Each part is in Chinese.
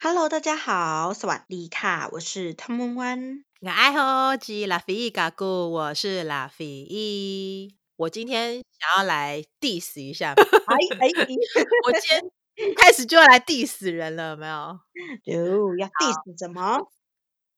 Hello，大家好，萨瓦迪卡，我是汤温温。我爱喝吉拉菲伊嘎古，我是拉菲伊。我今天想要来 diss 一下，哎哎，我今天开始就要来 diss 人了，有没有？有要 diss 什么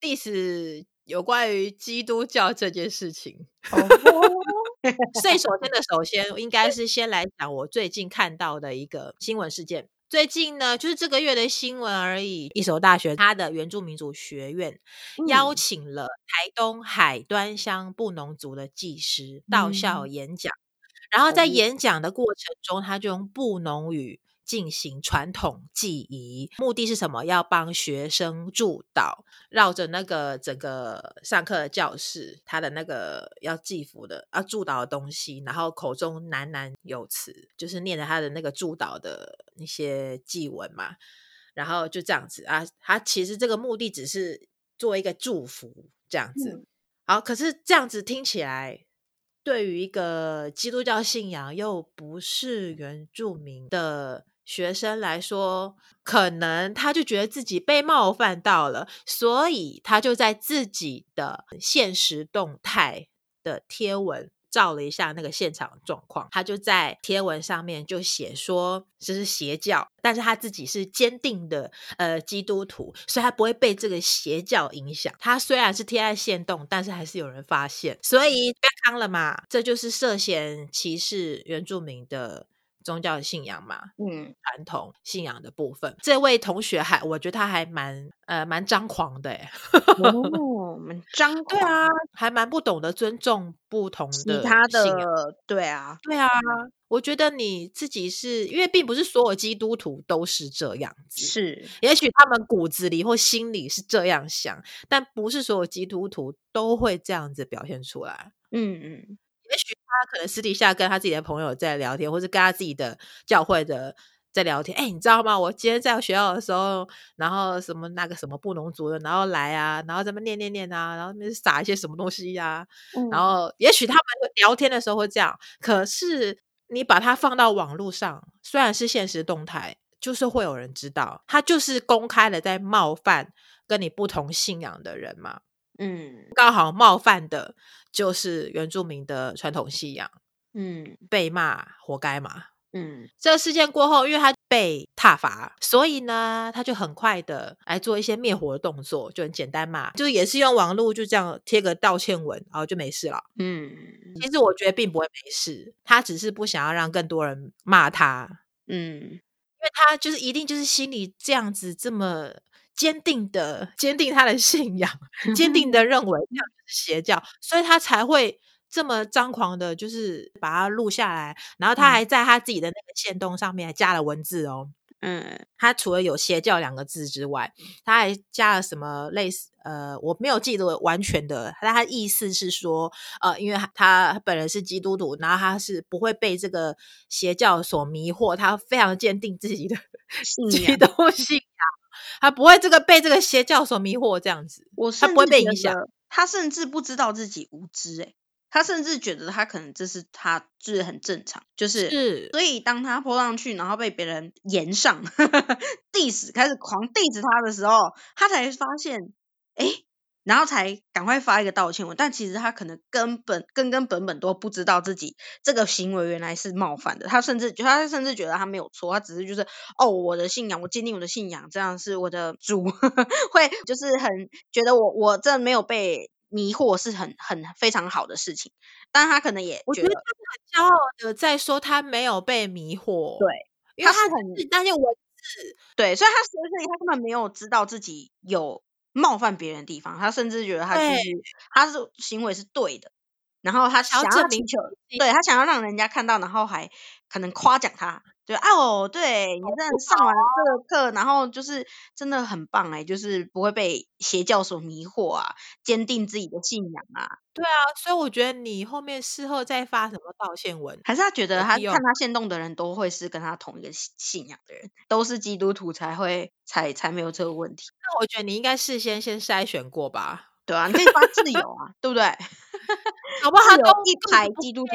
？diss 有关于基督教这件事情。Oh. 所以首先的首先，应该是先来讲我最近看到的一个新闻事件。最近呢，就是这个月的新闻而已。一所大学，它的原住民族学院邀请了台东海端乡布农族的技师到校演讲，嗯、然后在演讲的过程中，他就用布农语进行传统祭仪，目的是什么？要帮学生祝祷，绕着那个整个上课的教室，他的那个要祭服的、要祝祷的东西，然后口中喃喃有词，就是念着他的那个祝祷的那些祭文嘛。然后就这样子啊，他其实这个目的只是做一个祝福，这样子。嗯、好，可是这样子听起来，对于一个基督教信仰又不是原住民的。学生来说，可能他就觉得自己被冒犯到了，所以他就在自己的现实动态的贴文照了一下那个现场状况。他就在贴文上面就写说这是邪教，但是他自己是坚定的呃基督徒，所以他不会被这个邪教影响。他虽然是贴在现动，但是还是有人发现，所以被康了嘛？这就是涉嫌歧视原住民的。宗教的信仰嘛，嗯，传统信仰的部分，这位同学还，我觉得他还蛮呃蛮张狂的，哎，哦，蛮 张狂，对啊，还蛮不懂得尊重不同的其他的，对啊，对啊，我觉得你自己是因为并不是所有基督徒都是这样子，是，也许他们骨子里或心里是这样想，但不是所有基督徒都会这样子表现出来，嗯嗯。也许他可能私底下跟他自己的朋友在聊天，或是跟他自己的教会的在聊天。哎，你知道吗？我今天在学校的时候，然后什么那个什么布农族的，然后来啊，然后咱们念念念啊，然后那边撒一些什么东西呀、啊。嗯、然后也许他们聊天的时候会这样，可是你把它放到网络上，虽然是现实动态，就是会有人知道，他就是公开的在冒犯跟你不同信仰的人嘛。嗯，刚好冒犯的就是原住民的传统信仰，嗯，被骂活该嘛，嗯，这个事件过后，因为他被挞伐，所以呢，他就很快的来做一些灭火的动作，就很简单嘛，就也是用网络就这样贴个道歉文，然后就没事了，嗯，其实我觉得并不会没事，他只是不想要让更多人骂他，嗯，因为他就是一定就是心里这样子这么。坚定的坚定他的信仰，坚定的认为这样是邪教，所以他才会这么张狂的，就是把它录下来，然后他还在他自己的那个线动上面还加了文字哦，嗯，他除了有邪教两个字之外，他还加了什么类似呃，我没有记得完全的，但他意思是说，呃，因为他本人是基督徒，然后他是不会被这个邪教所迷惑，他非常坚定自己的 基督信仰。他不会这个被这个邪教所迷惑，这样子，我他不会被影响。他甚至不知道自己无知，诶，他甚至觉得他可能这是他就是很正常，就是，是所以当他 po 上去，然后被别人言上 diss 开始狂 diss 他的时候，他才发现，诶然后才赶快发一个道歉文，但其实他可能根本根根本本都不知道自己这个行为原来是冒犯的，他甚至他甚至觉得他没有错，他只是就是哦，我的信仰，我坚定我的信仰，这样是我的主，会就是很觉得我我这没有被迷惑是很很非常好的事情，但他可能也觉得，我觉得他很骄傲的在说他没有被迷惑，对，因为他很那些文字，对，所以他所以他根本没有知道自己有。冒犯别人的地方，他甚至觉得他其实他是行为是对的，然后他想要证明，对他想要让人家看到，然后还可能夸奖他。对哦，对你真的上完这个课，然后就是真的很棒哎，就是不会被邪教所迷惑啊，坚定自己的信仰啊。对啊，所以我觉得你后面事后再发什么道歉文，还是他觉得他看他现动的人都会是跟他同一个信仰的人，都是基督徒才会才才没有这个问题。那我觉得你应该事先先筛选过吧？对啊，你可以发自由啊，对不对？好不好？他都一排基督徒。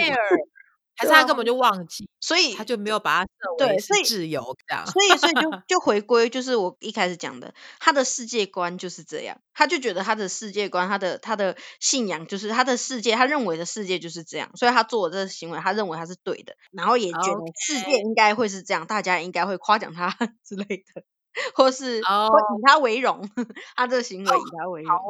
还是他根本就忘记，所以他就没有把它设为是挚友这样。所以，所以就 就回归，就是我一开始讲的，他的世界观就是这样，他就觉得他的世界观，他的他的信仰就是他的世界，他认为的世界就是这样，所以他做的这个行为，他认为他是对的，然后也觉得世界应该会是这样.大家应该会夸奖他 之类的。或是，oh. 会以他为荣，他这个行为以他为荣。Oh.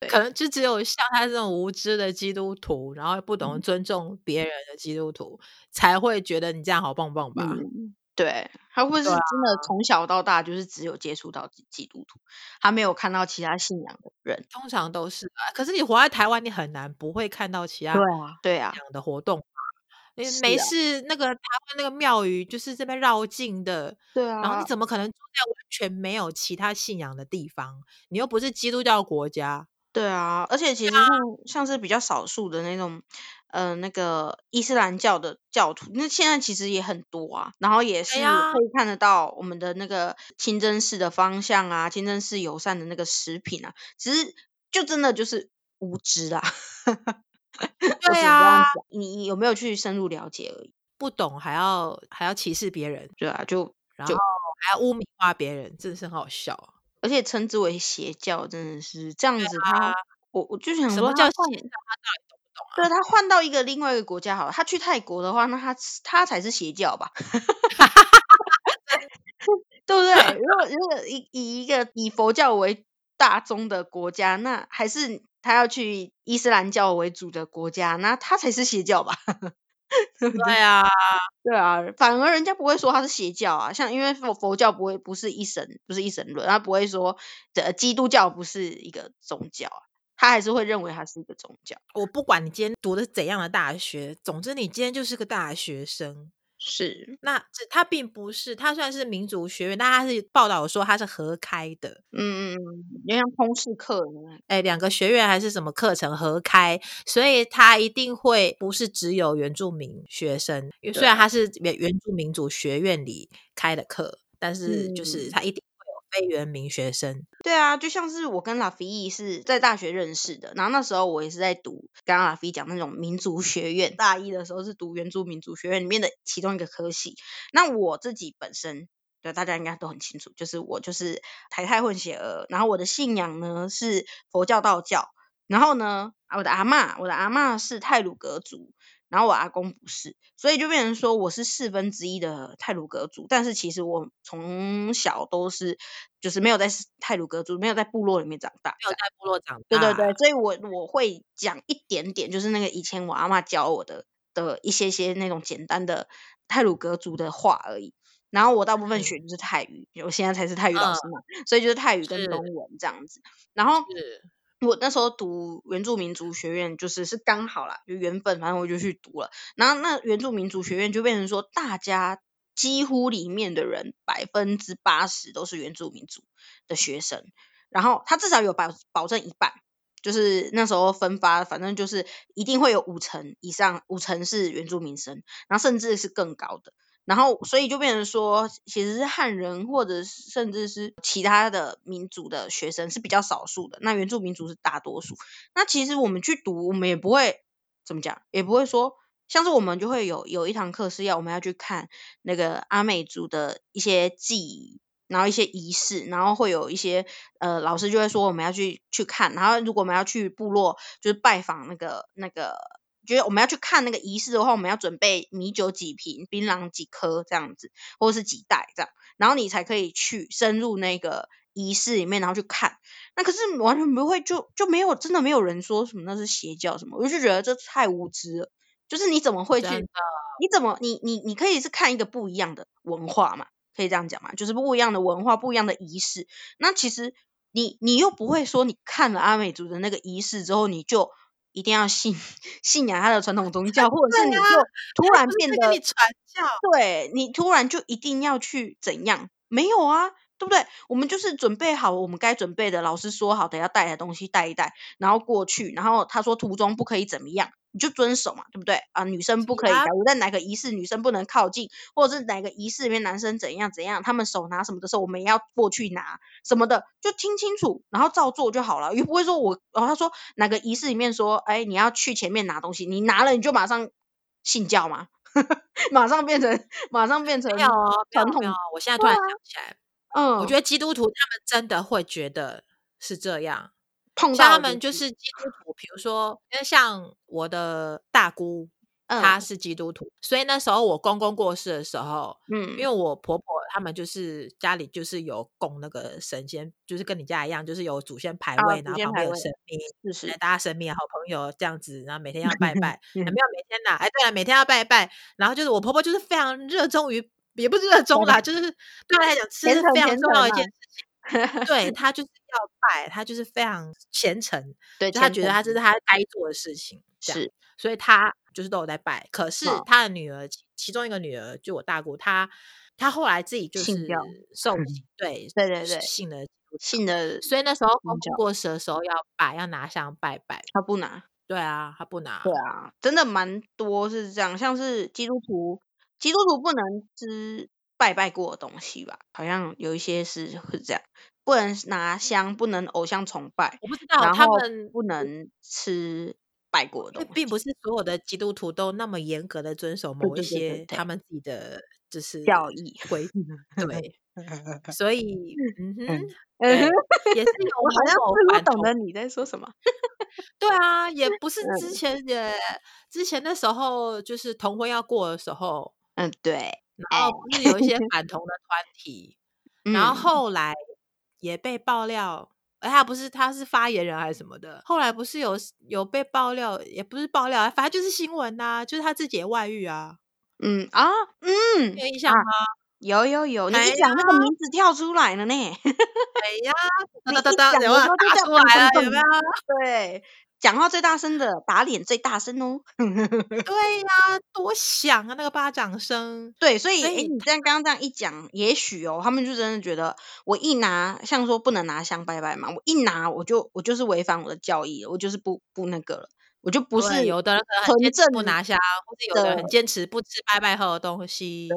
对可能就只有像他这种无知的基督徒，然后不懂得尊重别人的基督徒，嗯、才会觉得你这样好棒棒吧？嗯、对，他会是真的从小到大就是只有接触到基督徒，他没有看到其他信仰的人。通常都是啊，可是你活在台湾，你很难不会看到其他对啊对啊样的活动。你没事，那个台湾那个庙宇就是这边绕境的，对啊。然后你怎么可能住在完全没有其他信仰的地方？你又不是基督教国家，对啊。而且其实像、啊、像是比较少数的那种，呃，那个伊斯兰教的教徒，那现在其实也很多啊。然后也是可以看得到我们的那个清真寺的方向啊，清真寺友善的那个食品啊，其实就真的就是无知啦。对啊，你有没有去深入了解而已？不懂还要还要歧视别人，对啊，就然后还要污名化别人，真的是很好笑。而且称之为邪教，真的是这样子他。他我我就想说，什么叫邪教？他到底懂不懂啊？对，他换到一个另外一个国家好了，他去泰国的话，那他他才是邪教吧？对不对？如果如果以以一个以佛教为大宗的国家，那还是。他要去伊斯兰教为主的国家，那他才是邪教吧？对对？对啊，对啊，反而人家不会说他是邪教啊。像因为佛佛教不会不是一神，不是一神论，他不会说的基督教不是一个宗教啊，他还是会认为他是一个宗教。我不管你今天读的是怎样的大学，总之你今天就是个大学生。是，那这它并不是，它虽然是民族学院，但它是报道说它是合开的，嗯嗯嗯，就像通识课，哎，两个学院还是什么课程合开，所以它一定会不是只有原住民学生，对虽然它是原原住民族学院里开的课，但是就是它一定。非原民学生，对啊，就像是我跟拉菲义是在大学认识的，然后那时候我也是在读，刚刚拉菲讲那种民族学院，大一的时候是读原住民族学院里面的其中一个科系。那我自己本身，对大家应该都很清楚，就是我就是台泰混血儿，然后我的信仰呢是佛教道教，然后呢，我的阿嬷，我的阿嬷是泰鲁格族。然后我阿公不是，所以就变成说我是四分之一的泰鲁格族，但是其实我从小都是就是没有在泰鲁格族，没有在部落里面长大，没有在部落长大。对对对，所以我我会讲一点点，就是那个以前我阿嬷教我的的一些些那种简单的泰鲁格族的话而已。然后我大部分学就是泰语，嗯、我现在才是泰语老师嘛，嗯、所以就是泰语跟中文这样子。然后。我那时候读原住民族学院，就是是刚好啦，就缘分，反正我就去读了。然后那原住民族学院就变成说，大家几乎里面的人百分之八十都是原住民族的学生。然后他至少有保保证一半，就是那时候分发，反正就是一定会有五成以上，五成是原住民生，然后甚至是更高的。然后，所以就变成说，其实是汉人或者甚至是其他的民族的学生是比较少数的，那原住民族是大多数。那其实我们去读，我们也不会怎么讲，也不会说，像是我们就会有有一堂课是要我们要去看那个阿美族的一些记忆，然后一些仪式，然后会有一些呃老师就会说我们要去去看，然后如果我们要去部落，就是拜访那个那个。觉得我们要去看那个仪式的话，我们要准备米酒几瓶、槟榔几颗这样子，或者是几袋这样，然后你才可以去深入那个仪式里面，然后去看。那可是完全不会，就就没有真的没有人说什么那是邪教什么，我就觉得这太无知了。就是你怎么会去？你怎么你你你可以是看一个不一样的文化嘛？可以这样讲嘛？就是不一样的文化，不一样的仪式。那其实你你又不会说你看了阿美族的那个仪式之后，你就。一定要信 信仰他的传统宗教，或者是你就突然变得你传教，对，你突然就一定要去怎样？没有啊，对不对？我们就是准备好我们该准备的，老师说好的要带的东西带一带，然后过去，然后他说途中不可以怎么样。你就遵守嘛，对不对啊？女生不可以，假如在哪个仪式女生不能靠近，或者是哪个仪式里面男生怎样怎样，他们手拿什么的时候，我们也要过去拿什么的，就听清楚，然后照做就好了。又不会说我，然后他说哪个仪式里面说，哎，你要去前面拿东西，你拿了你就马上信教吗？马上变成马上变成没有哦，传统。我现在突然想起来，嗯，我觉得基督徒他们真的会觉得是这样，碰到他们就是基督徒，比如说，因为像我的大姑。她是基督徒，所以那时候我公公过世的时候，嗯，因为我婆婆他们就是家里就是有供那个神仙，就是跟你家一样，就是有祖先牌位，然后旁边有神明，是是，大家神明好朋友这样子，然后每天要拜拜，没有每天呐，哎，对了，每天要拜拜，然后就是我婆婆就是非常热衷于，也不是热衷啦，就是。对她来讲吃是非常重要的一件事。情，对他就是要拜，他就是非常虔诚，对，他觉得他这是他该做的事情，是，所以他。就是都有在拜，可是他的女儿，其中一个女儿就我大姑，她她后来自己就是受洗，对对对对，信了信了，所以那时候过世的时候要拜，要拿香拜拜，他不拿，对啊，他不拿，对啊，真的蛮多是这样，像是基督徒，基督徒不能吃拜拜过的东西吧？好像有一些是会这样，不能拿香，不能偶像崇拜，我不知道他们不能吃。拜过的东西，并不是所有的基督徒都那么严格的遵守某一些他们自己的就是教义规定，对，所以 嗯哼，也是有我好像不懂得你在说什么，对啊，也不是 之前也之前的时候，就是同婚要过的时候，嗯对，然后不是有一些 反同的团体，然后后来也被爆料。哎，他不是，他是发言人还是什么的？后来不是有有被爆料，也不是爆料，反正就是新闻呐、啊，就是他自己的外遇啊。嗯啊，嗯，有印象吗？有有有，你一讲那个名字跳出来了呢。哎呀，你一讲的时候就跳出来了，有没有？对。讲话最大声的，打脸最大声哦。对呀、啊，多响啊，那个巴掌声。对，所以，哎，你这样刚刚这样一讲，也许哦，他们就真的觉得我一拿，像说不能拿香拜拜嘛，我一拿我就我就是违反我的教义了，我就是不不那个了，我就不是有的人很坚持不拿香，或者有的人很坚持不吃拜拜喝的东西。对。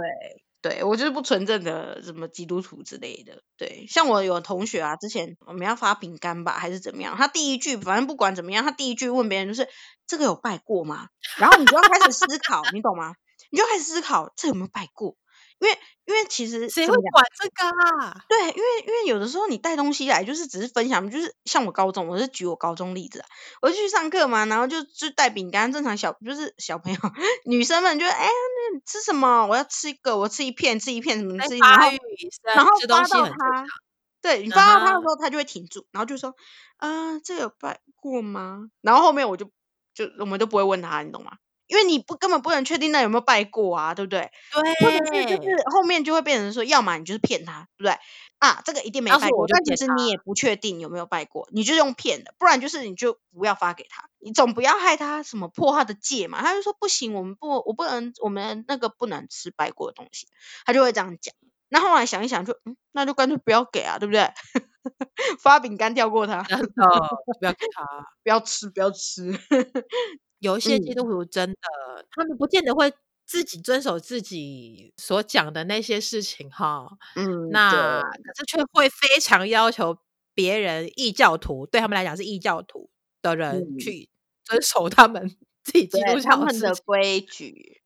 对，我就是不纯正的什么基督徒之类的。对，像我有同学啊，之前我们要发饼干吧，还是怎么样？他第一句，反正不管怎么样，他第一句问别人就是这个有拜过吗？然后你就要开始思考，你懂吗？你就开始思考这有没有拜过。因为因为其实谁会管这个啊？对，因为因为有的时候你带东西来就是只是分享，就是像我高中，我是举我高中例子啊，我就去上课嘛，然后就就带饼干，正常小就是小朋友 女生们就哎，那吃什么？我要吃一个，我吃一片，吃一片什么吃一片，然后然后发到他，对你发到他的时候，他就会停住，然后就说啊，这有拜过吗？然后后面我就就我们都不会问他，你懂吗？因为你不根本不能确定那有没有拜过啊，对不对？对，或者是就是后面就会变成说，要么你就是骗他，对不对？啊，这个一定没拜过，但其实你也不确定有没有拜过，你就用骗的，不然就是你就不要发给他，你总不要害他什么破他的戒嘛。他就说不行，我们不，我不能，我们那个不能吃拜过的东西，他就会这样讲。那后来想一想就，就嗯，那就干脆不要给啊，对不对？发饼干跳过他，哦，不要给他，不要吃，不要吃。有一些基督徒真的，嗯、他们不见得会自己遵守自己所讲的那些事情哈，嗯，那可是却会非常要求别人异教徒，对他们来讲是异教徒的人去遵守他们自己基督教的规矩。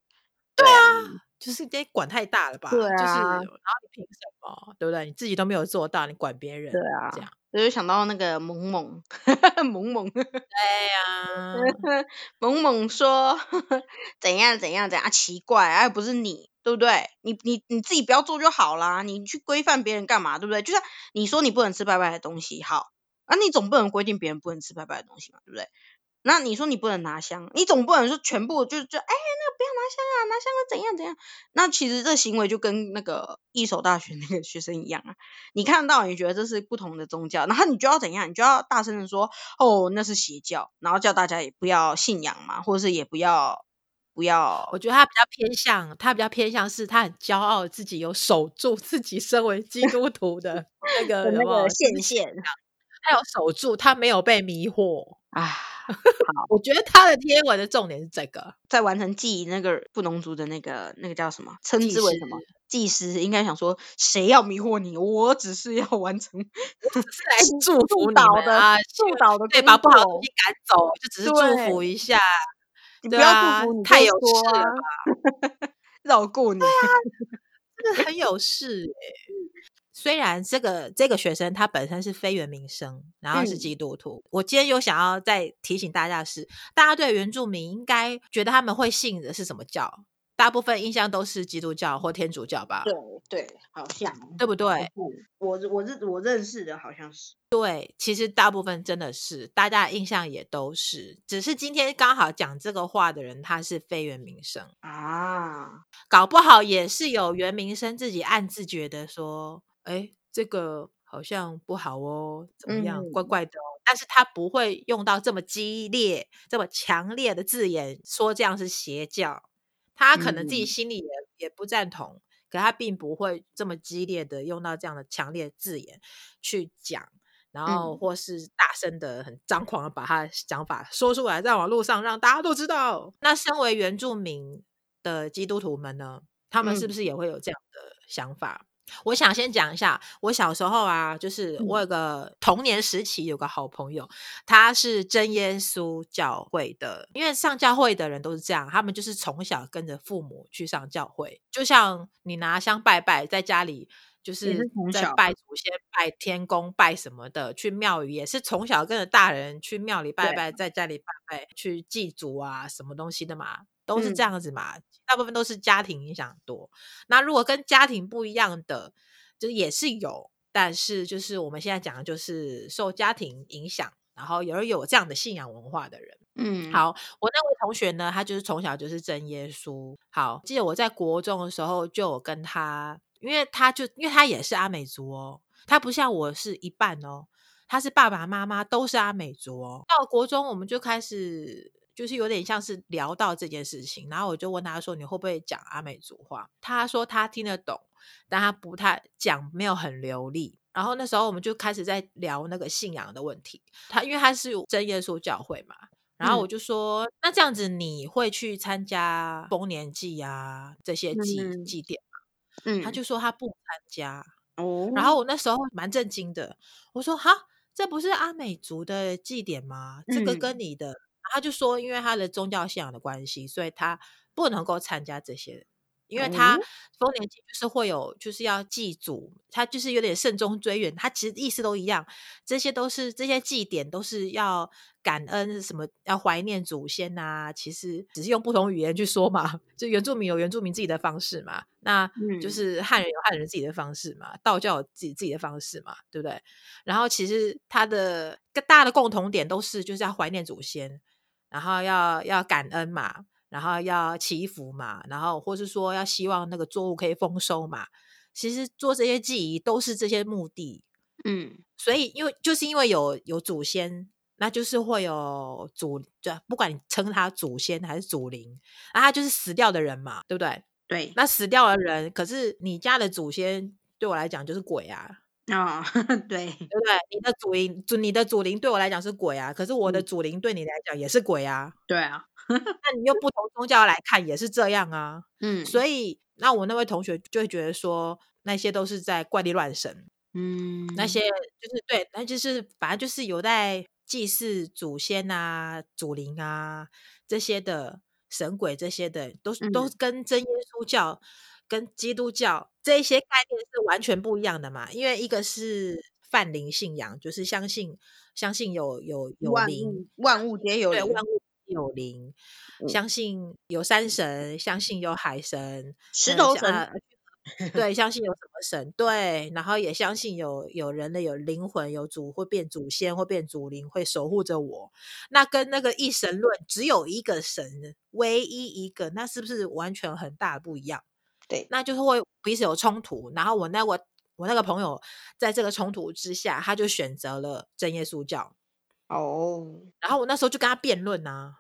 对啊，就是这管太大了吧？对啊，就是然后你凭什么？对不对？你自己都没有做到，你管别人？对啊，这样。我就想到那个萌萌，萌萌，对呀，萌萌说怎样怎样怎样啊，奇怪，哎、啊，不是你，对不对？你你你自己不要做就好啦，你去规范别人干嘛，对不对？就像你说你不能吃拜拜的东西，好，啊，你总不能规定别人不能吃拜拜的东西嘛，对不对？那你说你不能拿香，你总不能说全部就就哎，那个不要拿香啊，拿香了怎样怎样？那其实这行为就跟那个一所大学 那个学生一样啊。你看到你觉得这是不同的宗教，然后你就要怎样？你就要大声的说哦，那是邪教，然后叫大家也不要信仰嘛，或者是也不要不要。我觉得他比较偏向，他比较偏向是他很骄傲自己有守住自己身为基督徒的那个那个线线，他有守住，他没有被迷惑啊。好，我觉得他的贴文的重点是这个，在完成祭那个布农族的那个那个叫什么，称之为什么祭司，应该想说，谁要迷惑你？我只是要完成，我只是来祝福你的啊，祝福的，对，把不好的东西赶走，就只是祝福一下。你不要祝福，你太有事了吧？绕过你，真的很有事哎。虽然这个这个学生他本身是非原民生，然后是基督徒，嗯、我今天有想要再提醒大家的是，大家对原住民应该觉得他们会信的是什么教？大部分印象都是基督教或天主教吧？对对，好像对不对？我我认我认识的好像是。对，其实大部分真的是，大家的印象也都是，只是今天刚好讲这个话的人他是非原民生啊，搞不好也是有原民生自己暗自觉得说，哎，这个好像不好哦，怎么样，嗯、怪怪的哦，但是他不会用到这么激烈、这么强烈的字眼说这样是邪教。他可能自己心里也、嗯、也不赞同，可他并不会这么激烈的用到这样的强烈字眼去讲，然后或是大声的、很张狂的把他的想法说出来，在网络上让大家都知道。那身为原住民的基督徒们呢，他们是不是也会有这样的想法？嗯我想先讲一下，我小时候啊，就是我有个童年时期有个好朋友，他是真耶稣教会的。因为上教会的人都是这样，他们就是从小跟着父母去上教会，就像你拿香拜拜，在家里就是在拜祖先、拜天公、拜什么的，去庙宇也是从小跟着大人去庙里拜拜，在家里拜拜去祭祖啊，什么东西的嘛。都是这样子嘛，嗯、大部分都是家庭影响多。那如果跟家庭不一样的，就是也是有，但是就是我们现在讲的就是受家庭影响，然后有有这样的信仰文化的人。嗯，好，我那位同学呢，他就是从小就是真耶稣。好，记得我在国中的时候就有跟他，因为他就因为他也是阿美族哦，他不像我是一半哦，他是爸爸妈妈都是阿美族哦。到国中我们就开始。就是有点像是聊到这件事情，然后我就问他说：“你会不会讲阿美族话？”他说他听得懂，但他不太讲，没有很流利。然后那时候我们就开始在聊那个信仰的问题。他因为他是真耶稣教会嘛，然后我就说：“嗯、那这样子你会去参加丰年祭啊这些祭、嗯、祭典吗？”嗯，他就说他不参加。哦，然后我那时候蛮震惊的，我说：“哈，这不是阿美族的祭典吗？这个跟你的。嗯”他就说，因为他的宗教信仰的关系，所以他不能够参加这些。因为他丰年祭就是会有，就是要祭祖，他就是有点慎终追远。他其实意思都一样，这些都是这些祭典都是要感恩，什么要怀念祖先呐、啊。其实只是用不同语言去说嘛，就原住民有原住民自己的方式嘛，那就是汉人有汉人自己的方式嘛，道教有自己自己的方式嘛，对不对？然后其实他的更大的共同点都是就是要怀念祖先。然后要要感恩嘛，然后要祈福嘛，然后或是说要希望那个作物可以丰收嘛。其实做这些祭仪都是这些目的，嗯，所以因为就是因为有有祖先，那就是会有祖，就不管你称他祖先还是祖灵，那他就是死掉的人嘛，对不对？对，那死掉的人，可是你家的祖先对我来讲就是鬼啊。啊、哦，对，对不对？你的祖灵，祖你的祖灵对我来讲是鬼啊，可是我的祖灵对你来讲也是鬼啊。对啊，那你用不同宗教来看也是这样啊。嗯，所以那我那位同学就会觉得说，那些都是在怪力乱神。嗯，那些就是对，那就是反正就是有在祭祀祖先啊、祖灵啊这些的神鬼，这些的都都跟真耶稣教。跟基督教这一些概念是完全不一样的嘛，因为一个是泛灵信仰，就是相信相信有有有灵，万物皆有灵，对，万物有灵，嗯，相信有山神，相信有海神，石头神，呃，对，相信有什么神，对，然后也相信有有人类，有灵魂，有主会变祖先，会变祖灵，会守护着我。那跟那个一神论只有一个神，唯一一个，那是不是完全很大的不一样？对，那就是会彼此有冲突，然后我那我我那个朋友在这个冲突之下，他就选择了真耶稣教。哦，然后我那时候就跟他辩论啊，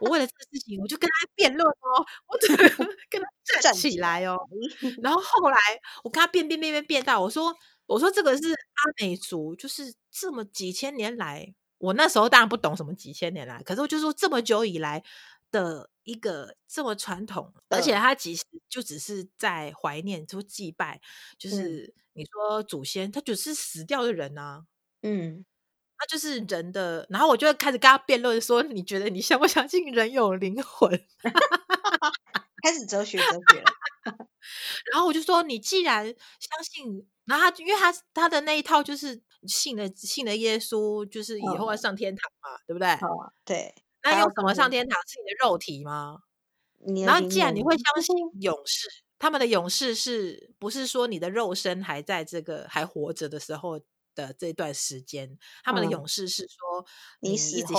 我为了这个事情，我就跟他辩论哦，我就 跟他站起来哦。然后后来我跟他辩辩辩辩辩到，我说我说这个是阿美族，就是这么几千年来，我那时候当然不懂什么几千年来，可是我就说这么久以来的。一个这么传统，而且他其实就只是在怀念，就祭拜，就是你说祖先，他只是死掉的人啊。嗯，那就是人的。然后我就开始跟他辩论说：“你觉得你相不相信人有灵魂？” 开始哲学哲学了。然后我就说：“你既然相信，然后他因为他他的那一套就是信了信了耶稣，就是以后要上天堂嘛，对不对？对。那用什么上天堂？是你的肉体吗？然后既然你会相信勇士。”他们的勇士是不是说你的肉身还在这个还活着的时候的这段时间？他们的勇士是说你一直信相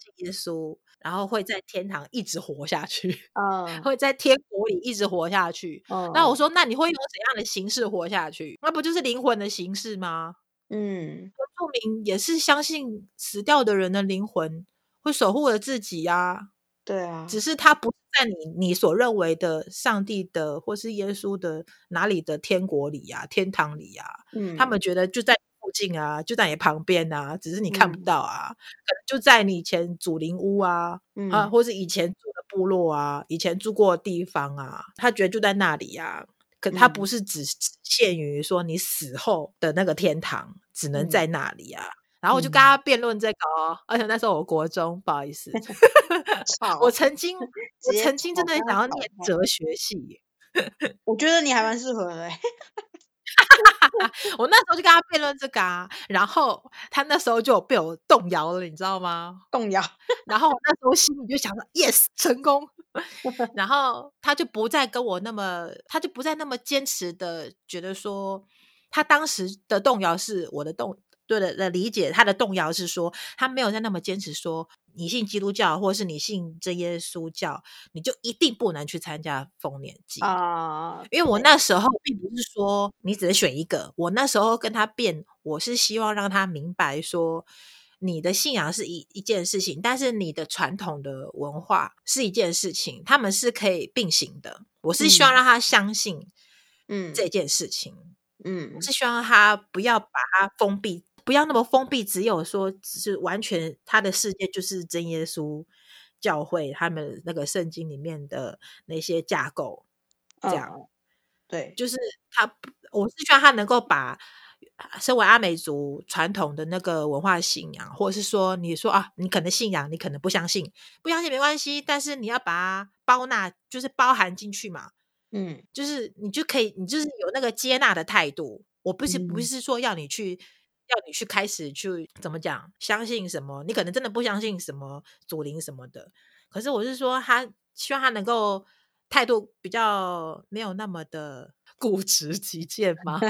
信耶稣，然后会在天堂一直活下去，嗯，会在天国里一直活下去。嗯，那我说，那你会用怎样的形式活下去？那不就是灵魂的形式吗？嗯，原住民也是相信死掉的人的灵魂会守护着自己呀、啊。对啊，只是他不在你你所认为的上帝的或是耶稣的哪里的天国里呀、啊、天堂里呀、啊，嗯，他们觉得就在附近啊，就在你旁边啊，只是你看不到啊，嗯、可能就在你以前祖灵屋啊，嗯、啊，或是以前住的部落啊，以前住过的地方啊，他觉得就在那里呀、啊，可他不是只限于说你死后的那个天堂，嗯、只能在那里啊。然后我就跟他辩论这个哦，嗯、而且那时候我国中，不好意思，我曾经我曾经真的想要念哲学系，我觉得你还蛮适合的。我那时候就跟他辩论这个啊，然后他那时候就被我动摇了，你知道吗？动摇。然后我那时候心里就想着，yes，成功。然后他就不再跟我那么，他就不再那么坚持的觉得说，他当时的动摇是我的动。对的的理解，他的动摇是说，他没有再那么坚持说，你信基督教或是你信真耶稣教，你就一定不能去参加丰年祭啊。Uh, 因为我那时候并不是说你只能选一个，我那时候跟他辩，我是希望让他明白说，你的信仰是一一件事情，但是你的传统的文化是一件事情，他们是可以并行的。我是希望让他相信，嗯，这件事情，嗯，我是希望他不要把它封闭。不要那么封闭，只有说只是完全他的世界就是真耶稣教会他们那个圣经里面的那些架构，这样、嗯、对，就是他，我是希望他能够把身为阿美族传统的那个文化信仰，或者是说你说啊，你可能信仰，你可能不相信，不相信没关系，但是你要把它包纳，就是包含进去嘛，嗯，就是你就可以，你就是有那个接纳的态度，我不是、嗯、不是说要你去。要你去开始去怎么讲？相信什么？你可能真的不相信什么祖灵什么的。可是我是说，他希望他能够态度比较没有那么的固执己见 嘛，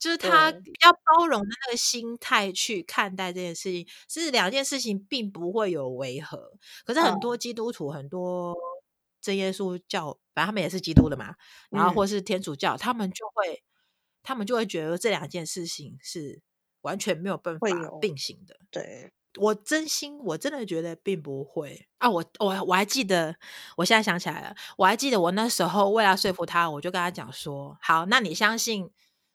就是他比较包容的那个心态去看待这件事情，是两件事情并不会有违和。可是很多基督徒、很多真耶稣教，反正他们也是基督的嘛，然后或是天主教，他们就会他们就会觉得这两件事情是。完全没有办法并行的。对，我真心，我真的觉得并不会啊！我我我还记得，我现在想起来了，我还记得我那时候为了说服他，我就跟他讲说：好，那你相信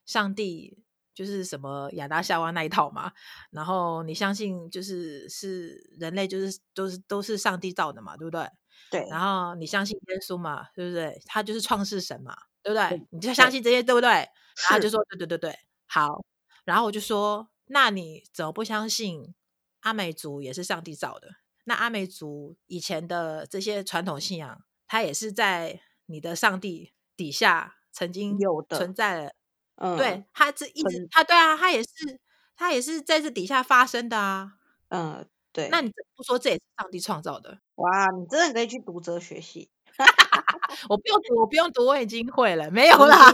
上帝就是什么亚当夏娃那一套嘛？然后你相信就是是人类就是都是都是上帝造的嘛？对不对？对。然后你相信耶稣嘛？对不对？他就是创世神嘛？对不对？对，你就相信这些，对，对不对？然后他就说：对对对对，好。然后我就说：“那你怎么不相信阿美族也是上帝造的？那阿美族以前的这些传统信仰，它也是在你的上帝底下曾经有的存在了。嗯，对，它这一直，它对啊，它也是，它也是在这底下发生的啊。嗯，对。那你怎么不说这也是上帝创造的？哇，你真的可以去读哲学系。我不用读，我不用读，我已经会了，没有啦，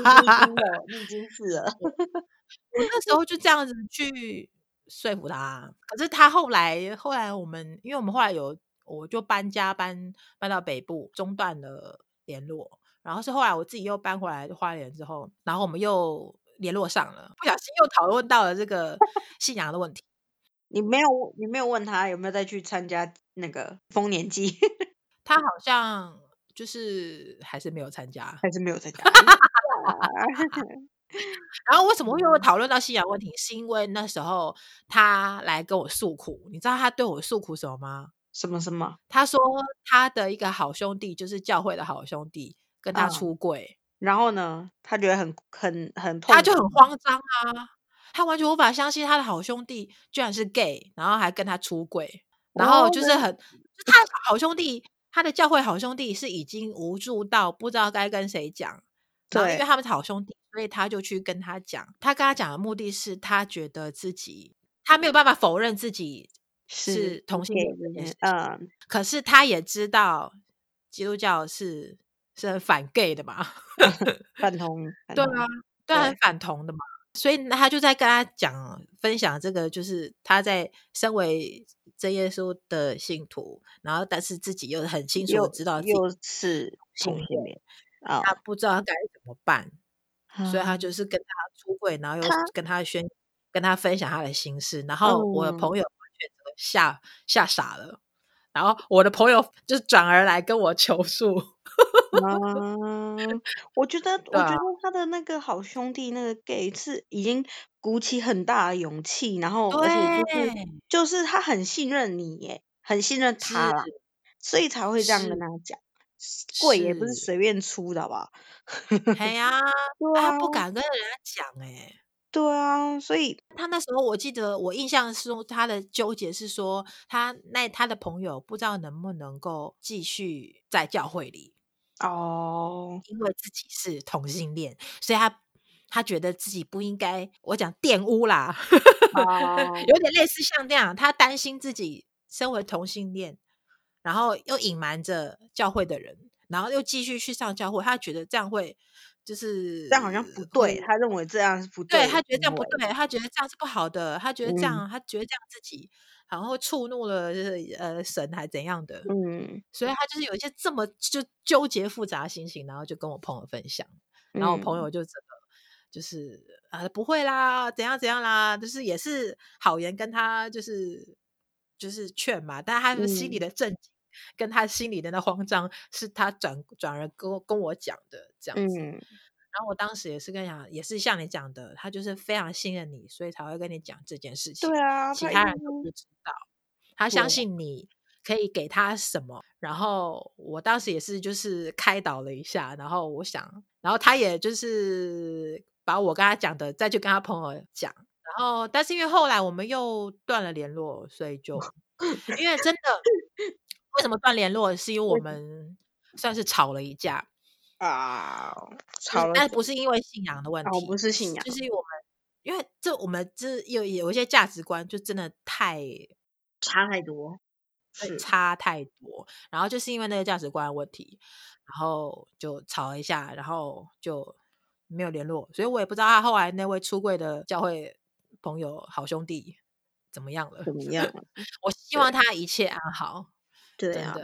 你已经是了。”我那时候就这样子去说服他，可是他后来，后来我们，因为我们后来有，我就搬家搬搬到北部，中断了联络，然后是后来我自己又搬回来花莲之后，然后我们又联络上了，不小心又讨论到了这个 信仰的问题。你没有，你没有问他有没有再去参加那个丰年祭？他好像就是还是没有参加，还是没有参加。然后为什么会又讨论到信仰问题？是因为那时候他来跟我诉苦，你知道他对我诉苦什么吗？什么什么？他说他的一个好兄弟，就是教会的好兄弟，跟他出柜。然后呢，他觉得很很很痛，他就很慌张啊。他完全无法相信他的好兄弟居然是 gay，然后还跟他出柜，然后就是很、哦、他好兄弟，他的教会好兄弟是已经无助到不知道该跟谁讲，对，因为他们是好兄弟，所以他就去跟他讲，他跟他讲的目的是他觉得自己他没有办法否认自己是同性恋这件事，嗯，可是他也知道基督教是是很反 gay 的嘛，反 同，对啊，对，很反同的嘛。所以他就在跟他讲分享这个，就是他在身为真耶稣的信徒，然后但是自己又很清楚知道自己是同性恋，他不知道该怎么办，哦、所以他就是跟他出柜，然后又跟他宣他跟他分享他的心事，然后我的朋友完全吓吓傻了，然后我的朋友就转而来跟我求助。嗯，我觉得，我觉得他的那个好兄弟那个 gay 是已经鼓起很大的勇气，然后而且就是就是他很信任你耶，很信任他啦，所以才会这样跟他讲。柜也不是随便出的，好不好？哎呀，他不敢跟人家讲哎。对啊，所以他那时候我记得，我印象是说他的纠结是说，他那他的朋友不知道能不能够继续在教会里哦，因为自己是同性恋，所以他他觉得自己不应该，我讲玷污啦，哦、有点类似像这样，他担心自己身为同性恋，然后又隐瞒着教会的人，然后又继续去上教会，他觉得这样会。就是这样好像不对，他认为这样是不对，对他觉得这样不对，他觉得这样是不好的，他觉得这样，嗯、他觉得这样自己好像会触怒了，就是呃神还怎样的，嗯，所以他就是有一些这么就纠结复杂的心情，然后就跟我朋友分享，然后我朋友就这个就是啊、呃、不会啦，怎样怎样啦，就是也是好言跟他就是就是劝嘛，但他心里的震惊。嗯跟他心里的那慌张，是他转转而跟跟我讲的这样子。嗯、然后我当时也是跟你讲，也是像你讲的，他就是非常信任你，所以才会跟你讲这件事情。对啊，其他人都不知道，他相信你可以给他什么。然后我当时也是就是开导了一下，然后我想，然后他也就是把我跟他讲的再去跟他朋友讲。然后，但是因为后来我们又断了联络，所以就 因为真的。为什么断联络？是因为我们算是吵了一架啊，吵了，但不是因为信仰的问题，哦、不是信仰，就是我们，因为这我们这有有一些价值观，就真的太差太多，对，差太多。然后就是因为那个价值观的问题，然后就吵了一下，然后就没有联络。所以我也不知道他后来那位出柜的教会朋友好兄弟怎么样了，怎么 样？我希望他一切安好。对啊，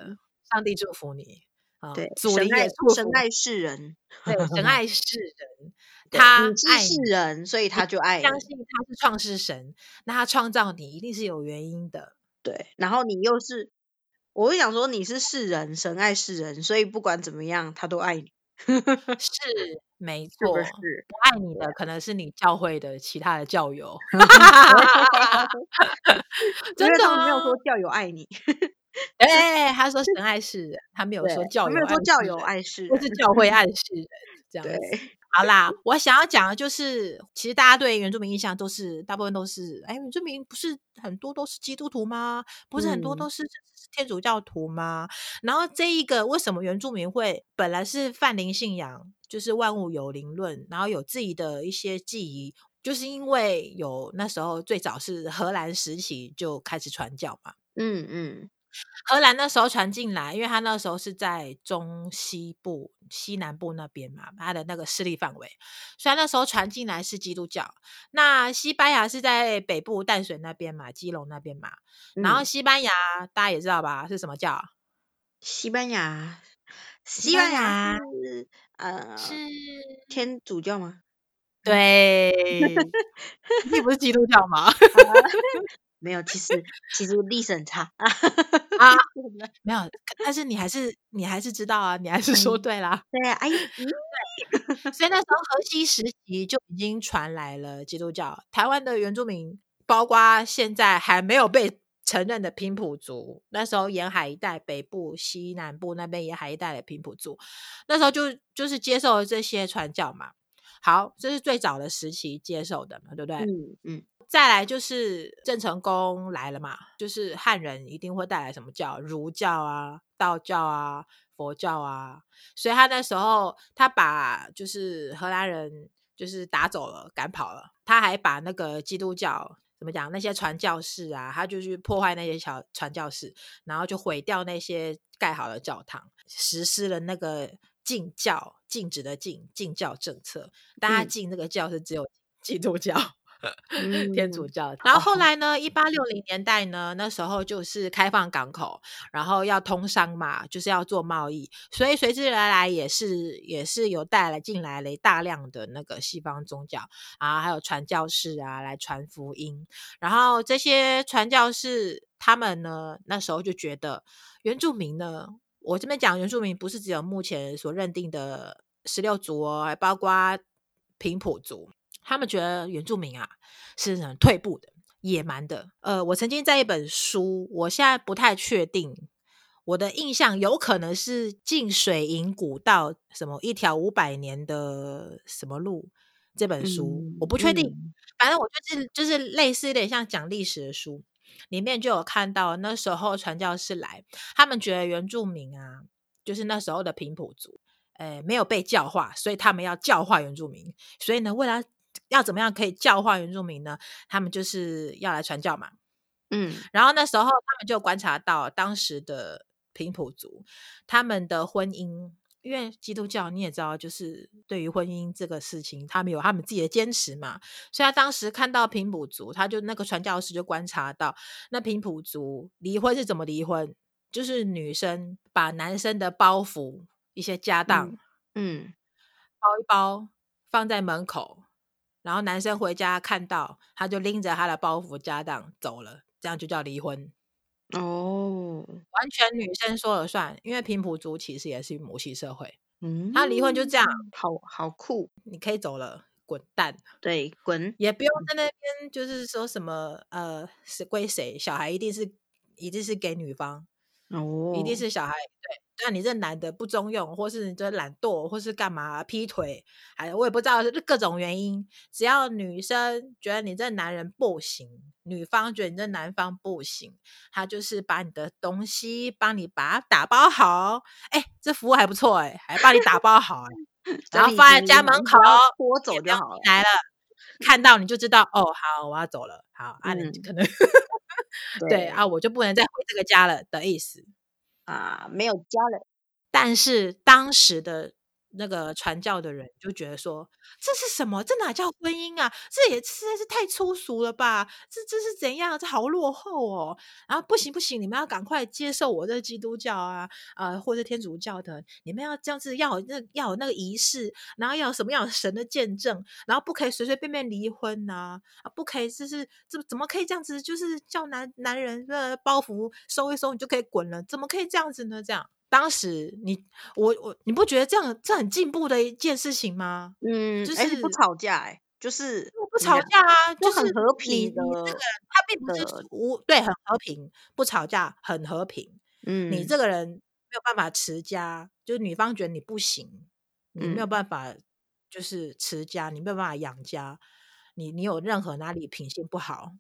上帝祝福你啊！对，主神爱神爱世人，对，神 爱世人，他爱世人，所以他就爱。相信他是创世神，那他创造你一定是有原因的。对，然后你又是，我会想说你是世人，神爱世人，所以不管怎么样，他都爱你。是没错，是不爱你的可能是你教会的其他的教友。真的，没有说教友爱你。哎、欸，他说神爱世人，他没有说教友，没有说教友爱 世人，不是教会爱世人这样子。好啦，我想要讲的就是，其实大家对原住民印象都是，大部分都是，哎，原住民不是很多都是基督徒吗？不是很多都是天主教徒吗？嗯、然后这一个为什么原住民会本来是泛灵信仰，就是万物有灵论，然后有自己的一些记忆，就是因为有那时候最早是荷兰时期就开始传教嘛。嗯嗯。荷兰那时候传进来，因为他那时候是在中西部、西南部那边嘛，他的那个势力范围，虽然那时候传进来是基督教。那西班牙是在北部淡水那边嘛，基隆那边嘛。然后西班牙、嗯、大家也知道吧，是什么教？西班牙，西班牙是呃是天主教吗？对，你不是基督教吗？没有，其实其实历史很差啊，啊，没有，但是你还是你还是知道啊，你还是说对啦，对啊，哎，对，所以那时候河西时期就已经传来了基督教，台湾的原住民，包括现在还没有被承认的平埔族，那时候沿海一带、北部、西南部那边沿海一带的平埔族，那时候就就是接受了这些传教嘛。好，这是最早的时期接受的嘛，对不对？嗯嗯。再来就是郑成功来了嘛，就是汉人一定会带来什么教？儒教啊、道教啊、佛教啊，所以他那时候他把就是荷兰人就是打走了、赶跑了，他还把那个基督教怎么讲？那些传教士啊，他就去破坏那些小传教士，然后就毁掉那些盖好的教堂，实施了那个禁教、禁止的禁禁教政策，大家禁那个教是只有 基督教。嗯 天主教，嗯、然后后来呢？一八六零年代呢，那时候就是开放港口，然后要通商嘛，就是要做贸易，所以随之而来也是也是有带来进来了大量的那个西方宗教啊，还有传教士啊来传福音。然后这些传教士他们呢，那时候就觉得原住民呢，我这边讲原住民不是只有目前所认定的十六族哦，还包括平埔族。他们觉得原住民啊是很退步的、野蛮的。呃，我曾经在一本书，我现在不太确定，我的印象有可能是《进水银古道》什么一条五百年的什么路这本书，嗯、我不确定。嗯、反正我就是就是类似有点像讲历史的书，里面就有看到那时候传教士来，他们觉得原住民啊，就是那时候的平埔族，呃，没有被教化，所以他们要教化原住民。所以呢，为了要怎么样可以教化原住民呢？他们就是要来传教嘛。嗯，然后那时候他们就观察到当时的平埔族，他们的婚姻，因为基督教你也知道，就是对于婚姻这个事情，他们有他们自己的坚持嘛。所以他当时看到平埔族，他就那个传教士就观察到，那平埔族离婚是怎么离婚？就是女生把男生的包袱、一些家当，嗯，嗯，包一包放在门口。然后男生回家看到，他就拎着他的包袱家当走了，这样就叫离婚哦。完全女生说了算，因为平埔族其实也是母系社会。嗯，他离婚就这样，好好酷，你可以走了，滚蛋。对，滚，也不用在那边就是说什么呃是归谁，小孩一定是一定是给女方哦，一定是小孩对。那你这男的不中用，或是你这懒惰，或是干嘛劈腿，哎我也不知道是各种原因。只要女生觉得你这男人不行，女方觉得你这男方不行，他就是把你的东西帮你把它打包好。哎，这服务还不错哎，还帮你打包好哎，然后放在家门口，拖走就好了。来了，看到你就知道哦，好，我要走了。好，啊，你可能 对啊，我就不能再回这个家了的意思。啊，没有家了，但是当时的。那个传教的人就觉得说，这是什么？这哪叫婚姻啊？这也实在是太粗俗了吧？这这是怎样？这好落后哦！然后不行不行，你们要赶快接受我这基督教啊，呃，或者天主教的，你们要这样子，要有那要有那个仪式，然后要有什么样神的见证，然后不可以随随便便离婚呐，啊，不可以就是怎怎么可以这样子？就是叫男男人的包袱收一收，你就可以滚了？怎么可以这样子呢？这样。当时你我我你不觉得这样这很进步的一件事情吗？嗯，就是不吵架哎、欸，就是不吵架啊，就是很和平的。你这个他并不是无对，很和平，不吵架，很和平。嗯，你这个人没有办法持家，就是女方觉得你不行，你没有办法就是持家，你没有办法养家，你你有任何哪里品性不好？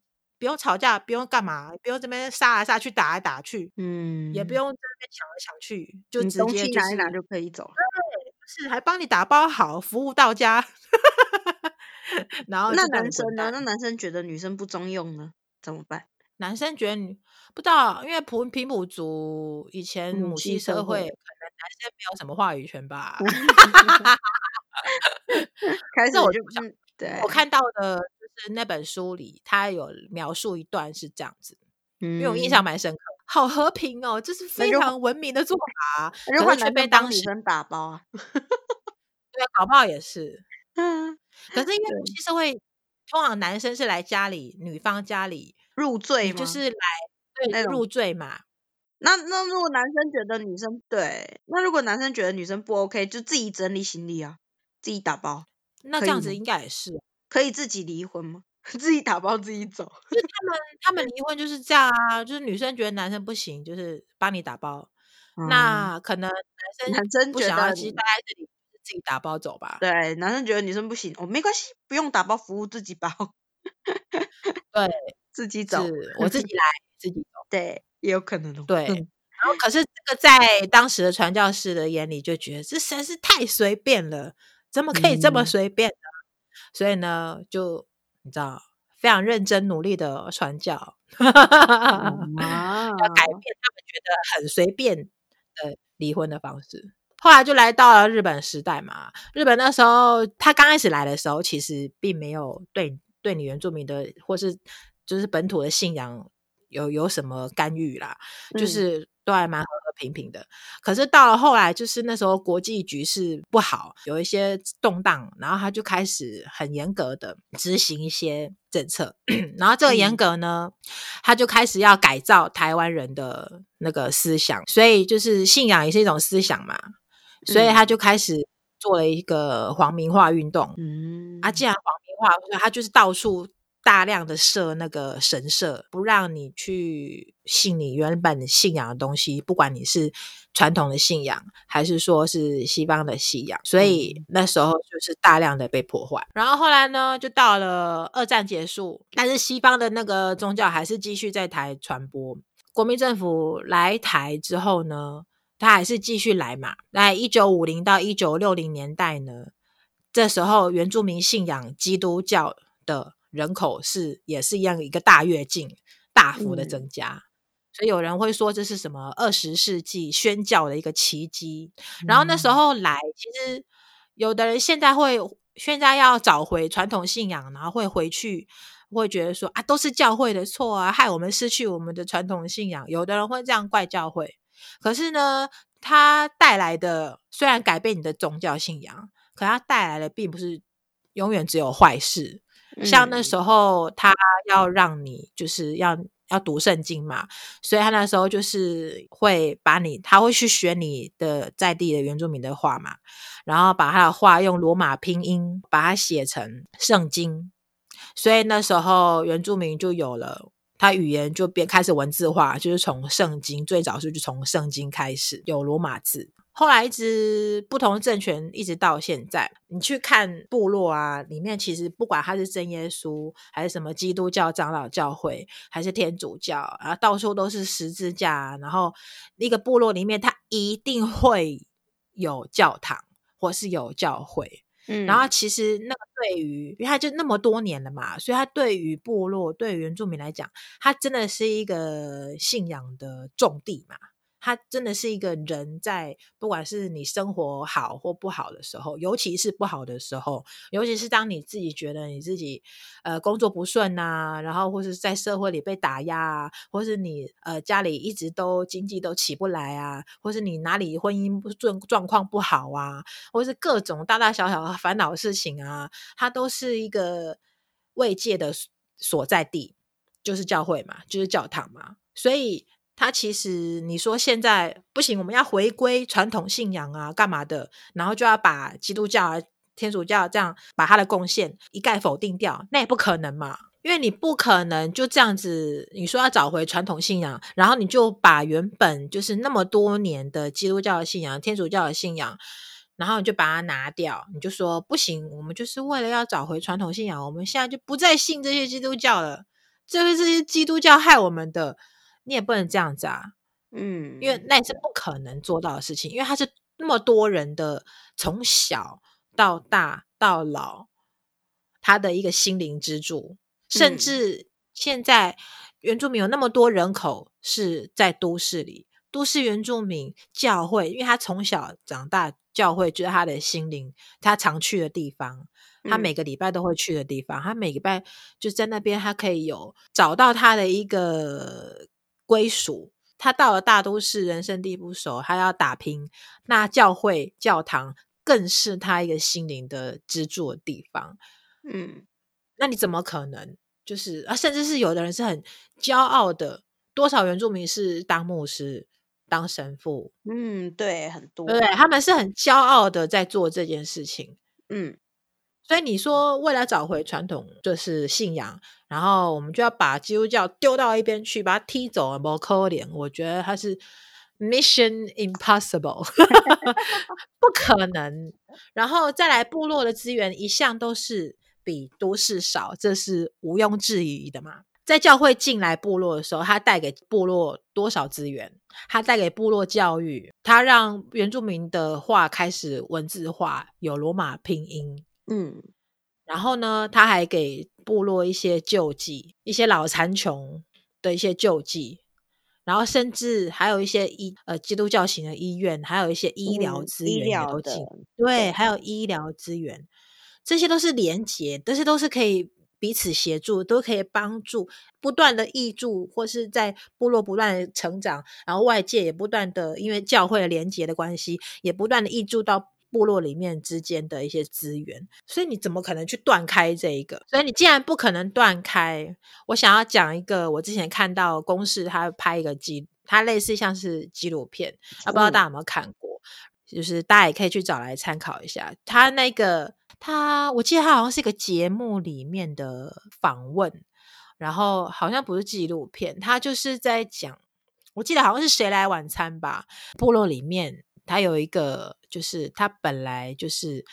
不用吵架，不用干嘛，不用这边杀来杀去，打来打去，嗯，也不用这边抢来抢去，就直接就是拿一拿就可以走了。对，是还帮你打包好，服务到家。然后那男生呢？那男生觉得女生不中用呢，怎么办？男生觉得女不知道，因为普平埔族以前母系社会，可能男生没有什么话语权吧。开始我就不想，对，我看到的。是那本书里，他有描述一段是这样子，嗯，因为我印象蛮深刻，好和平哦，这是非常文明的做法，可是却被当女生打包啊，对，搞不好也是，嗯，可是因为母系社会，通常男生是来家里，女方家里入赘，就是来对入赘嘛。那那如果男生觉得女生对，那如果男生觉得女生不 OK，就自己整理行李啊，自己打包，那这样子应该也是。可以自己离婚吗？自己打包自己走？就他们他们离婚就是这样啊，就是女生觉得男生不行，就是帮你打包。嗯、那可能男生男生不想要继续待在这里，自己打包走吧。对，男生觉得女生不行，哦，没关系，不用打包服务，自己包。对，自己走，我自己来，自己走。对，也有可能。对，嗯、然后可是这个在当时的传教士的眼里就觉得这实在是太随便了，怎么可以这么随便呢？嗯、所以呢，就你知道，非常认真努力的传教，嗯、要改变他们觉得很随便的离婚的方式。后来就来到了日本时代嘛，日本那时候他刚开始来的时候，其实并没有对。对你原住民的或是就是本土的信仰有有什么干预啦？嗯、就是都还蛮和和平平的。可是到了后来，就是那时候国际局势不好，有一些动荡，然后他就开始很严格的执行一些政策。然后这个严格呢，嗯、他就开始要改造台湾人的那个思想，所以就是信仰也是一种思想嘛，所以他就开始做了一个皇民化运动。嗯，啊，既然皇民化他就是到处大量的设那个神社，不让你去信你原本信仰的东西，不管你是传统的信仰还是说是西方的信仰，所以那时候就是大量的被破坏。然后后来呢，就到了二战结束，但是西方的那个宗教还是继续在台传播。国民政府来台之后呢，他还是继续来嘛。在一九五零到一九六零年代呢。这时候，原住民信仰基督教的人口是也是一样一个大跃进，大幅的增加。嗯、所以有人会说这是什么二十世纪宣教的一个奇迹。嗯、然后那时候来，其实有的人现在会现在要找回传统信仰，然后会回去会觉得说啊，都是教会的错啊，害我们失去我们的传统信仰。有的人会这样怪教会，可是呢，它带来的虽然改变你的宗教信仰。可它带来的并不是永远只有坏事，嗯、像那时候他要让你就是要要读圣经嘛，所以他那时候就是会把你，他会去学你的在地的原住民的话嘛，然后把他的话用罗马拼音把它写成圣经，所以那时候原住民就有了，他语言就变开始文字化，就是从圣经最早是就从圣经开始有罗马字。后来一直不同的政权，一直到现在，你去看部落啊，里面其实不管他是真耶稣，还是什么基督教长老教会，还是天主教，啊，到处都是十字架。然后一个部落里面，它一定会有教堂，或是有教会。嗯，然后其实那个对于，因为他就那么多年了嘛，所以他对于部落，对于原住民来讲，他真的是一个信仰的重地嘛。他真的是一个人，在不管是你生活好或不好的时候，尤其是不好的时候，尤其是当你自己觉得你自己呃工作不顺啊，然后或是在社会里被打压啊，或是你呃家里一直都经济都起不来啊，或是你哪里婚姻状状况不好啊，或是各种大大小小的烦恼事情啊，它都是一个慰藉的所在地，就是教会嘛，就是教堂嘛，所以。他其实，你说现在不行，我们要回归传统信仰啊，干嘛的？然后就要把基督教啊、天主教这样把他的贡献一概否定掉，那也不可能嘛。因为你不可能就这样子，你说要找回传统信仰，然后你就把原本就是那么多年的基督教的信仰、天主教的信仰，然后你就把它拿掉，你就说不行，我们就是为了要找回传统信仰，我们现在就不再信这些基督教了，这是这些基督教害我们的。你也不能这样子啊，嗯，因为那也是不可能做到的事情，因为他是那么多人的从小到大到老，他的一个心灵支柱，甚至现在原住民有那么多人口是在都市里，都市原住民教会，因为他从小长大，教会就是他的心灵，他常去的地方，他每个礼拜都会去的地方，他每个礼拜就在那边，他可以有找到他的一个。归属，他到了大都市，人生地不熟，他要打拼。那教会、教堂更是他一个心灵的支柱的地方。嗯，那你怎么可能？就是啊，甚至是有的人是很骄傲的。多少原住民是当牧师、当神父？嗯，对，很多。对，他们是很骄傲的在做这件事情。嗯。所以你说，为了找回传统就是信仰，然后我们就要把基督教丢到一边去，把它踢走，不可怜。我觉得他是 Mission Impossible，不可能。然后再来，部落的资源一向都是比都市少，这是毋庸置疑的嘛。在教会进来部落的时候，他带给部落多少资源？他带给部落教育，他让原住民的话开始文字化，有罗马拼音。嗯，然后呢，他还给部落一些救济，一些老残穷的一些救济。然后甚至还有一些医呃基督教型的医院，还有一些医疗资源也都进，嗯、对，还有医疗资源，这些都是连结，这些都是可以彼此协助，都可以帮助不断的挹注，或是在部落不断的成长，然后外界也不断的因为教会的连结的关系，也不断的挹注到。部落里面之间的一些资源，所以你怎么可能去断开这一个？所以你既然不可能断开，我想要讲一个，我之前看到公视他拍一个纪，它类似像是纪录片，啊，不知道大家有没有看过？就是大家也可以去找来参考一下。他那个他，我记得他好像是一个节目里面的访问，然后好像不是纪录片，他就是在讲，我记得好像是谁来晚餐吧，部落里面。他有一个，就是他本来就是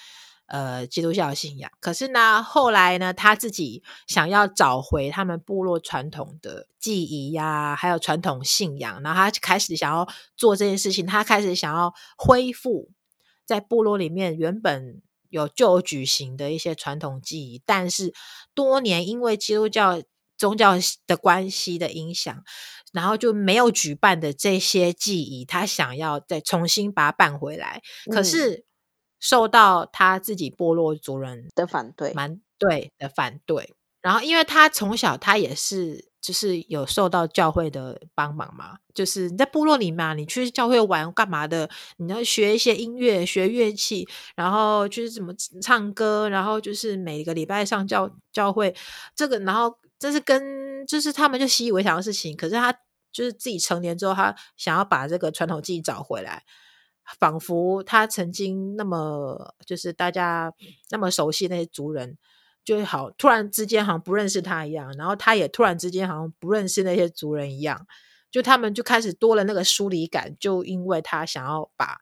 呃基督教信仰，可是呢，后来呢，他自己想要找回他们部落传统的记忆呀，还有传统信仰，然后他开始想要做这件事情，他开始想要恢复在部落里面原本有旧举行的一些传统记忆，但是多年因为基督教宗教的关系的影响。然后就没有举办的这些记忆，他想要再重新把它办回来，嗯、可是受到他自己部落族人的反对，蛮对的反对。然后，因为他从小他也是就是有受到教会的帮忙嘛，就是你在部落里嘛，你去教会玩干嘛的？你要学一些音乐，学乐器，然后就是怎么唱歌，然后就是每个礼拜上教教会这个，然后。这是跟就是他们就习以为常的事情，可是他就是自己成年之后，他想要把这个传统记忆找回来，仿佛他曾经那么就是大家那么熟悉那些族人，就好突然之间好像不认识他一样，然后他也突然之间好像不认识那些族人一样，就他们就开始多了那个疏离感，就因为他想要把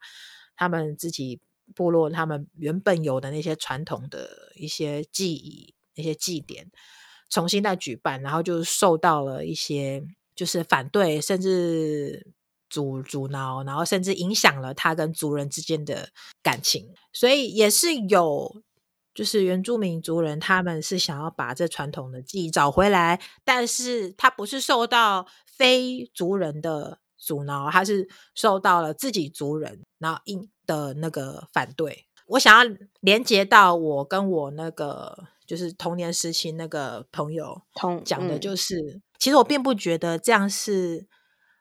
他们自己部落他们原本有的那些传统的一些记忆、那些祭典。重新再举办，然后就受到了一些就是反对，甚至阻阻挠，然后甚至影响了他跟族人之间的感情。所以也是有，就是原住民族人他们是想要把这传统的记忆找回来，但是他不是受到非族人的阻挠，他是受到了自己族人然后应的那个反对。我想要连接到我跟我那个。就是童年时期那个朋友讲的，就是、嗯、其实我并不觉得这样是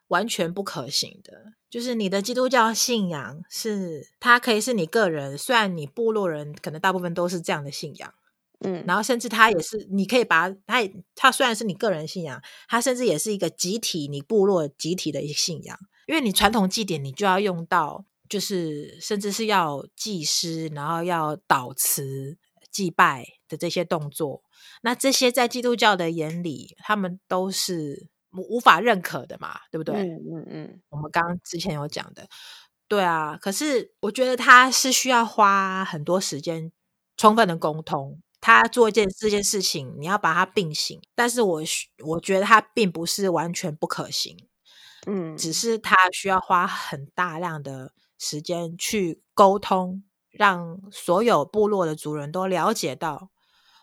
完全不可行的。就是你的基督教信仰是，它可以是你个人，虽然你部落人可能大部分都是这样的信仰，嗯，然后甚至它也是，你可以把它，它它虽然是你个人信仰，它甚至也是一个集体，你部落集体的一个信仰，因为你传统祭典你就要用到，就是甚至是要祭师，然后要祷词。祭拜的这些动作，那这些在基督教的眼里，他们都是无法认可的嘛，对不对？嗯嗯嗯。我们刚刚之前有讲的，对啊。可是我觉得他是需要花很多时间，充分的沟通。他做一件这件事情，你要把它并行，但是我我觉得他并不是完全不可行。嗯，只是他需要花很大量的时间去沟通。让所有部落的族人都了解到，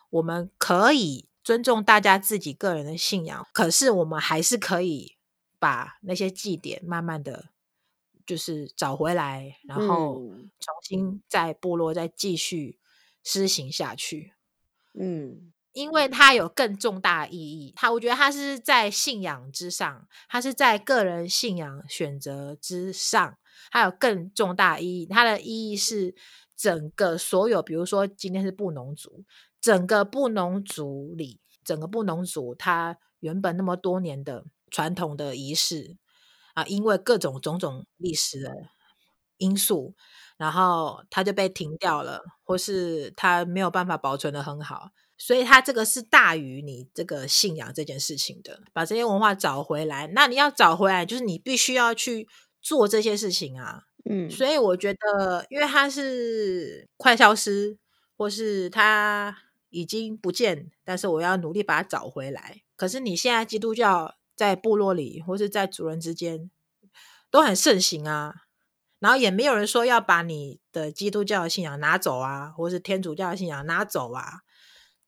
我们可以尊重大家自己个人的信仰，可是我们还是可以把那些祭典慢慢的就是找回来，然后重新在部落再继续施行下去。嗯，因为它有更重大意义，它我觉得它是在信仰之上，它是在个人信仰选择之上，还有更重大意义。它的意义是。整个所有，比如说今天是布农族，整个布农族里，整个布农族它原本那么多年的传统的仪式啊，因为各种种种历史的因素，然后它就被停掉了，或是它没有办法保存得很好，所以它这个是大于你这个信仰这件事情的，把这些文化找回来。那你要找回来，就是你必须要去做这些事情啊。嗯，所以我觉得，因为他是快消失，或是他已经不见，但是我要努力把他找回来。可是你现在基督教在部落里，或是在族人之间都很盛行啊，然后也没有人说要把你的基督教的信仰拿走啊，或是天主教的信仰拿走啊。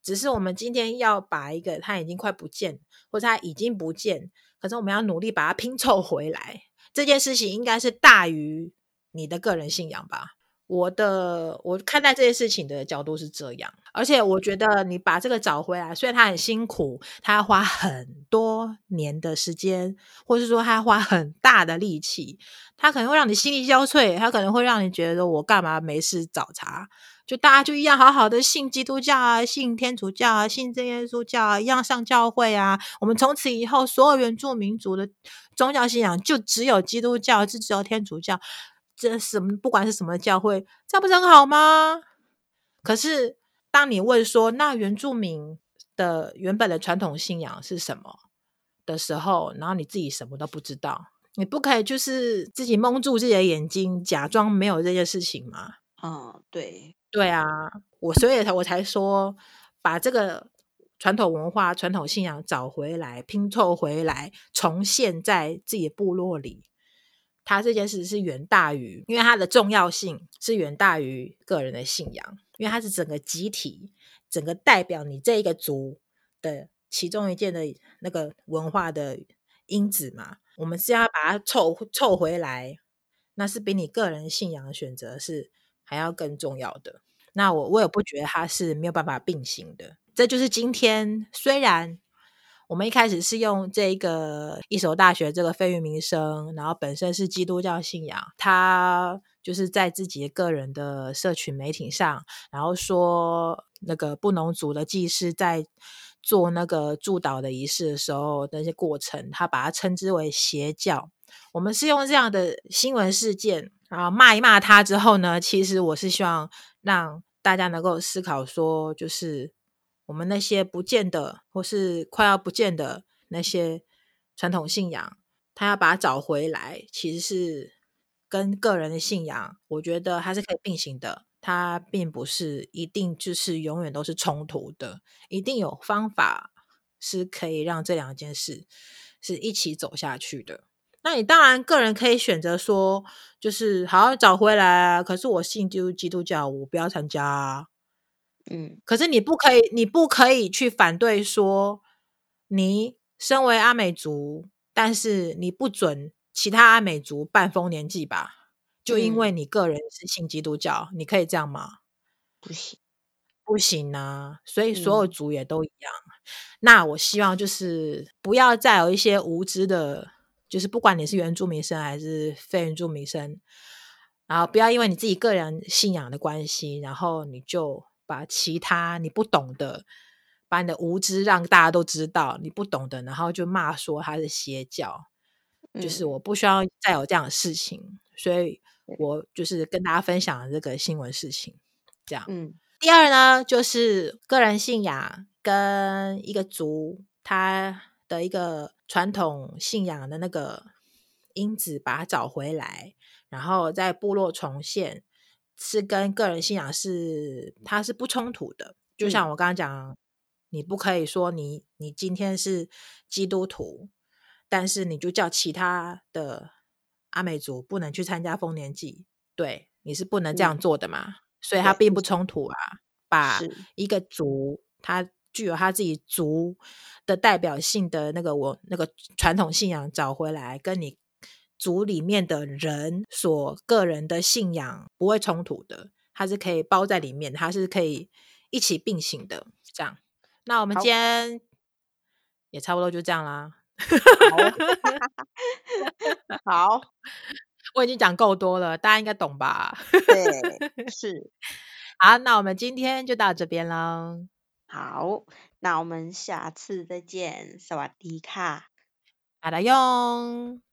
只是我们今天要把一个他已经快不见，或者他已经不见，可是我们要努力把它拼凑回来。这件事情应该是大于。你的个人信仰吧，我的我看待这件事情的角度是这样，而且我觉得你把这个找回来，虽然他很辛苦，他要花很多年的时间，或是说他要花很大的力气，他可能会让你心力交瘁，他可能会让你觉得我干嘛没事找茬，就大家就一样好好的信基督教啊，信天主教啊，信真耶稣教啊，一样上教会啊，我们从此以后所有原住民族的宗教信仰就只有基督教，就只有天主教。这什么？不管是什么教会，这样不是很好吗？可是，当你问说，那原住民的原本的传统信仰是什么的时候，然后你自己什么都不知道，你不可以就是自己蒙住自己的眼睛，假装没有这件事情吗？嗯，对，对啊，我所以才我才说，把这个传统文化、传统信仰找回来，拼凑回来，重现在自己的部落里。他这件事是远大于，因为它的重要性是远大于个人的信仰，因为它是整个集体，整个代表你这一个族的其中一件的那个文化的因子嘛。我们是要把它凑凑回来，那是比你个人信仰的选择是还要更重要的。那我我也不觉得它是没有办法并行的。这就是今天虽然。我们一开始是用这个一所大学这个非原民生，然后本身是基督教信仰，他就是在自己个人的社群媒体上，然后说那个布农族的祭师在做那个祝祷的仪式的时候那些过程，他把它称之为邪教。我们是用这样的新闻事件，然后骂一骂他之后呢，其实我是希望让大家能够思考说，就是。我们那些不见的，或是快要不见的那些传统信仰，他要把它找回来，其实是跟个人的信仰，我觉得还是可以并行的。它并不是一定就是永远都是冲突的，一定有方法是可以让这两件事是一起走下去的。那你当然个人可以选择说，就是好好找回来啊。可是我信基督基督教，我不要参加啊。嗯，可是你不可以，你不可以去反对说，你身为阿美族，但是你不准其他阿美族办丰年祭吧？就因为你个人是信基督教，嗯、你可以这样吗？不行，不行啊！所以所有族也都一样。嗯、那我希望就是不要再有一些无知的，就是不管你是原住民生还是非原住民生，然后不要因为你自己个人信仰的关系，然后你就。把其他你不懂的，把你的无知让大家都知道你不懂的，然后就骂说他是邪教，嗯、就是我不需要再有这样的事情，所以我就是跟大家分享这个新闻事情，这样。嗯，第二呢，就是个人信仰跟一个族他的一个传统信仰的那个因子，把它找回来，然后在部落重现。是跟个人信仰是，它是不冲突的。就像我刚刚讲，嗯、你不可以说你你今天是基督徒，但是你就叫其他的阿美族不能去参加丰年祭，对，你是不能这样做的嘛？嗯、所以它并不冲突啊。把一个族，它具有他自己族的代表性的那个我那个传统信仰找回来，跟你。族里面的人所个人的信仰不会冲突的，它是可以包在里面，它是可以一起并行的。这样，那我们今天也差不多就这样啦。好，好我已经讲够多了，大家应该懂吧？对，是。好，那我们今天就到这边喽。好，那我们下次再见。萨瓦迪卡，阿达用。